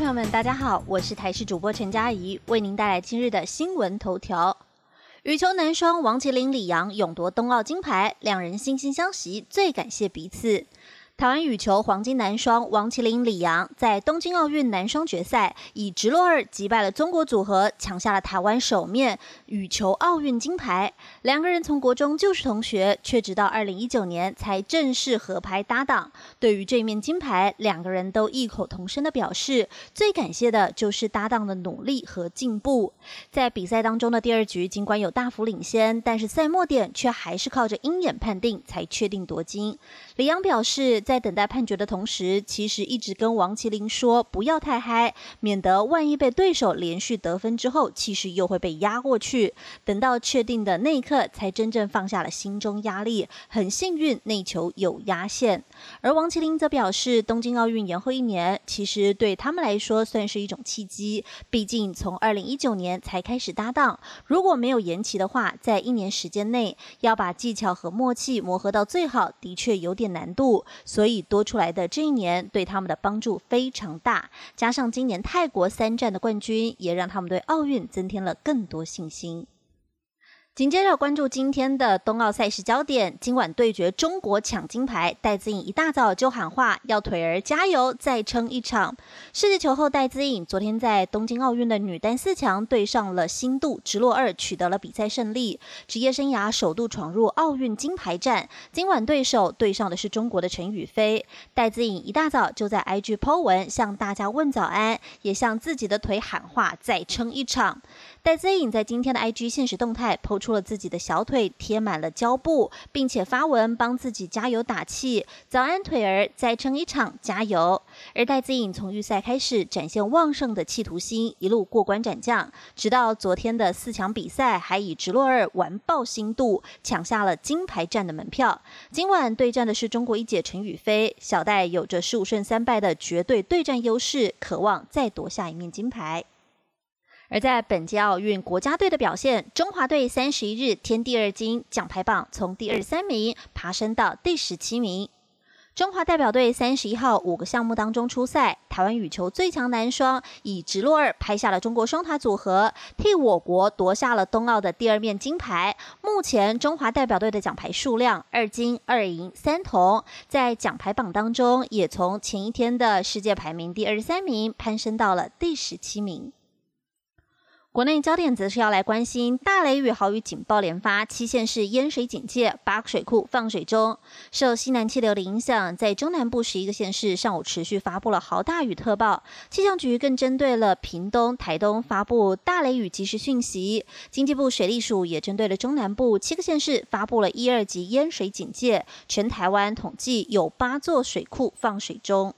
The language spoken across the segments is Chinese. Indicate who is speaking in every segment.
Speaker 1: 朋友们大家好，我是台视主播陈佳怡，为您带来今日的新闻头条。羽球男双王麒麟、李阳勇夺冬奥金牌，两人惺惺相惜，最感谢彼此。台湾羽球黄金男双王麒麟、李阳在东京奥运男双决赛以直落二击败了中国组合，抢下了台湾首面羽球奥运金牌。两个人从国中就是同学，却直到二零一九年才正式合拍搭档。对于这面金牌，两个人都异口同声的表示，最感谢的就是搭档的努力和进步。在比赛当中的第二局，尽管有大幅领先，但是赛末点却还是靠着鹰眼判定才确定夺金。李阳表示。在等待判决的同时，其实一直跟王麒麟说不要太嗨，免得万一被对手连续得分之后，气势又会被压过去。等到确定的那一刻，才真正放下了心中压力。很幸运，那球有压线。而王麒麟则表示，东京奥运延后一年，其实对他们来说算是一种契机。毕竟从二零一九年才开始搭档，如果没有延期的话，在一年时间内要把技巧和默契磨合到最好，的确有点难度。所以多出来的这一年对他们的帮助非常大，加上今年泰国三战的冠军，也让他们对奥运增添了更多信心。紧接着关注今天的冬奥赛事焦点，今晚对决中国抢金牌，戴资颖一大早就喊话要腿儿加油，再撑一场。世界球后戴资颖昨天在东京奥运的女单四强对上了新度直落二，取得了比赛胜利，职业生涯首度闯入奥运金牌战。今晚对手对上的是中国的陈雨菲，戴资颖一大早就在 IG Po 文向大家问早安，也向自己的腿喊话再撑一场。戴资颖在今天的 IG 现实动态抛出了自己的小腿贴满了胶布，并且发文帮自己加油打气：“早安，腿儿，再撑一场，加油！”而戴资颖从预赛开始展现旺盛的企图心，一路过关斩将，直到昨天的四强比赛，还以直落二完爆新度，抢下了金牌战的门票。今晚对战的是中国一姐陈雨菲，小戴有着十五胜三败的绝对对战优势，渴望再夺下一面金牌。而在本届奥运国家队的表现，中华队三十一日添第二金，奖牌榜从第二十三名爬升到第十七名。中华代表队三十一号五个项目当中出赛，台湾羽球最强男双以直落二拍下了中国双塔组合，替我国夺下了冬奥的第二面金牌。目前中华代表队的奖牌数量二金二银三铜，在奖牌榜当中也从前一天的世界排名第二十三名攀升到了第十七名。国内焦点则是要来关心大雷雨豪雨警报连发，七县市淹水警戒，八个水库放水中。受西南气流的影响，在中南部十一个县市上午持续发布了豪大雨特报。气象局更针对了屏东、台东发布大雷雨即时讯息。经济部水利署也针对了中南部七个县市发布了一二级淹水警戒。全台湾统计有八座水库放水中。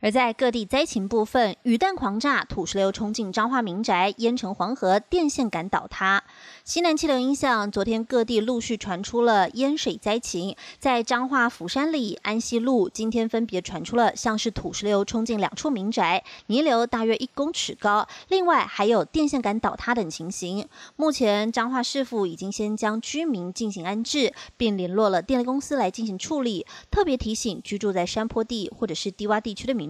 Speaker 1: 而在各地灾情部分，雨弹狂炸，土石流冲进彰化民宅，淹成黄河，电线杆倒塌。西南气流影响，昨天各地陆续传出了淹水灾情，在彰化釜山里、安溪路，今天分别传出了像是土石流冲进两处民宅，泥流大约一公尺高，另外还有电线杆倒塌等情形。目前彰化市府已经先将居民进行安置，并联络了电力公司来进行处理。特别提醒居住在山坡地或者是低洼地区的民